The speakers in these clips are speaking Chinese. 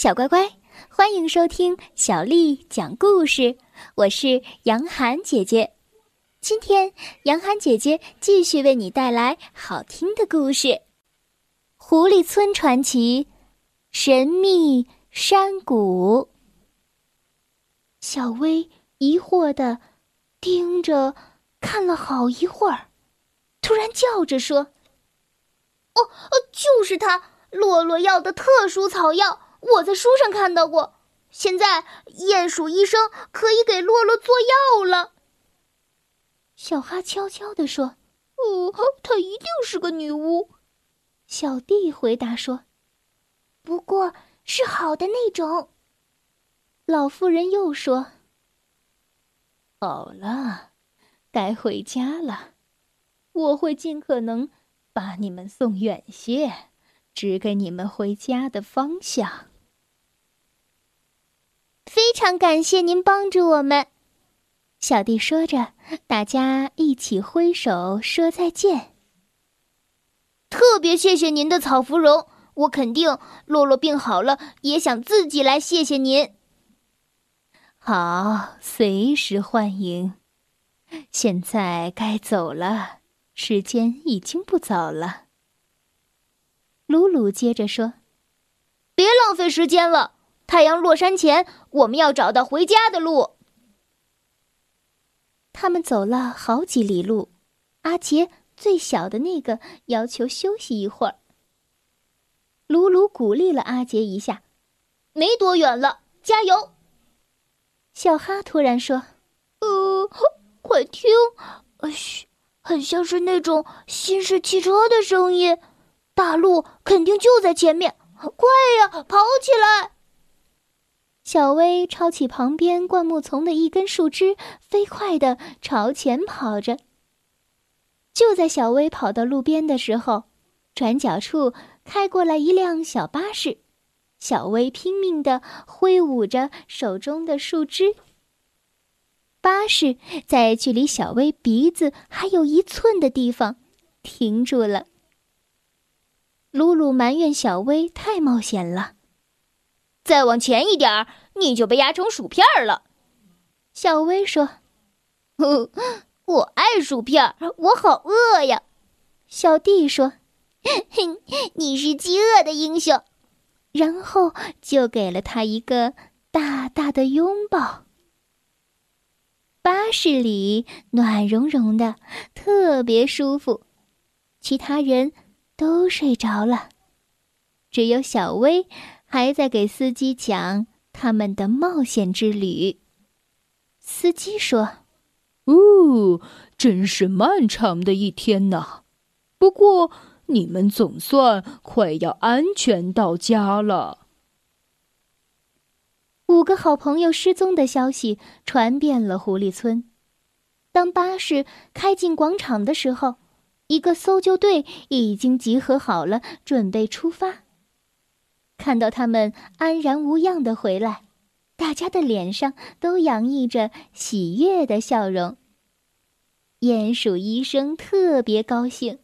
小乖乖，欢迎收听小丽讲故事。我是杨涵姐姐，今天杨涵姐姐继续为你带来好听的故事《狐狸村传奇》神秘山谷。小薇疑惑的盯着看了好一会儿，突然叫着说：“哦哦，就是它，洛洛要的特殊草药。”我在书上看到过，现在鼹鼠医生可以给洛洛做药了。小哈悄悄地说：“哦，她一定是个女巫。”小弟回答说：“不过是好的那种。”老妇人又说：“好了，该回家了，我会尽可能把你们送远些，指给你们回家的方向。”非常感谢您帮助我们，小弟说着，大家一起挥手说再见。特别谢谢您的草芙蓉，我肯定洛洛病好了也想自己来谢谢您。好，随时欢迎。现在该走了，时间已经不早了。鲁鲁接着说：“别浪费时间了。”太阳落山前，我们要找到回家的路。他们走了好几里路，阿杰最小的那个要求休息一会儿。鲁鲁鼓励了阿杰一下：“没多远了，加油！”小哈突然说：“呃，快听，嘘，很像是那种新式汽车的声音，大路肯定就在前面，快呀，跑起来！”小薇抄起旁边灌木丛的一根树枝，飞快地朝前跑着。就在小薇跑到路边的时候，转角处开过来一辆小巴士。小薇拼命地挥舞着手中的树枝。巴士在距离小薇鼻子还有一寸的地方停住了。鲁鲁埋怨小薇太冒险了。再往前一点儿，你就被压成薯片了。小薇说：“我爱薯片，我好饿呀。”小弟说：“你是饥饿的英雄。”然后就给了他一个大大的拥抱。巴士里暖融融的，特别舒服。其他人都睡着了，只有小薇。还在给司机讲他们的冒险之旅。司机说：“哦，真是漫长的一天呐！不过你们总算快要安全到家了。”五个好朋友失踪的消息传遍了狐狸村。当巴士开进广场的时候，一个搜救队已经集合好了，准备出发。看到他们安然无恙的回来，大家的脸上都洋溢着喜悦的笑容。鼹鼠医生特别高兴，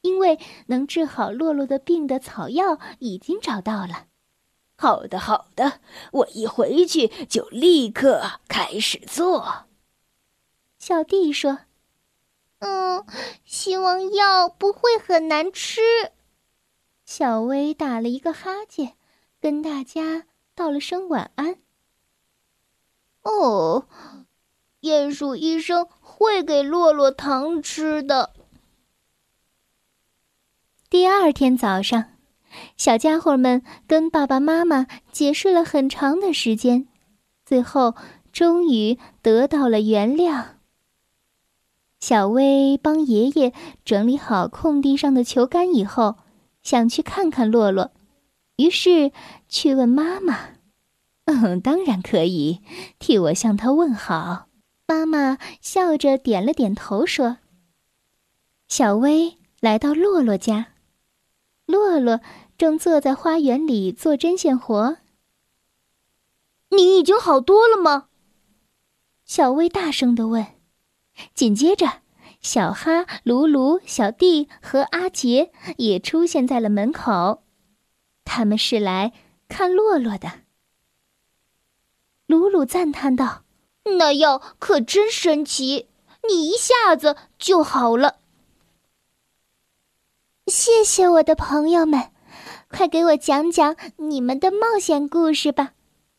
因为能治好洛洛的病的草药已经找到了。好的，好的，我一回去就立刻开始做。小弟说：“嗯，希望药不会很难吃。”小薇打了一个哈欠，跟大家道了声晚安。哦，鼹鼠医生会给洛洛糖吃的。第二天早上，小家伙们跟爸爸妈妈解释了很长的时间，最后终于得到了原谅。小薇帮爷爷整理好空地上的球杆以后。想去看看洛洛，于是去问妈妈：“嗯，当然可以，替我向他问好。”妈妈笑着点了点头，说：“小薇来到洛洛家，洛洛正坐在花园里做针线活。你已经好多了吗？”小薇大声的问。紧接着。小哈、卢卢、小弟和阿杰也出现在了门口，他们是来看洛洛的。鲁鲁赞叹道：“那药可真神奇，你一下子就好了。”谢谢我的朋友们，快给我讲讲你们的冒险故事吧。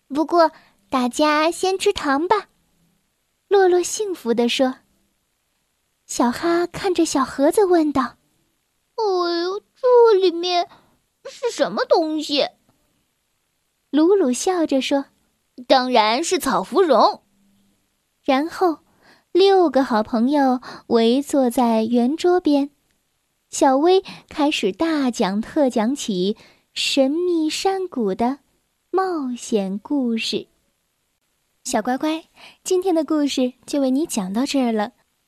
不过大家先吃糖吧。”洛洛幸福地说。小哈看着小盒子问道：“哎呦，这里面是什么东西？”鲁鲁笑着说：“当然是草芙蓉。”然后，六个好朋友围坐在圆桌边。小薇开始大讲特讲起神秘山谷的冒险故事。小乖乖，今天的故事就为你讲到这儿了。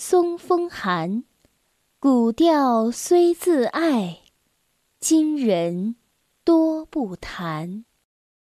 松风寒。古调虽自爱，今人多不弹。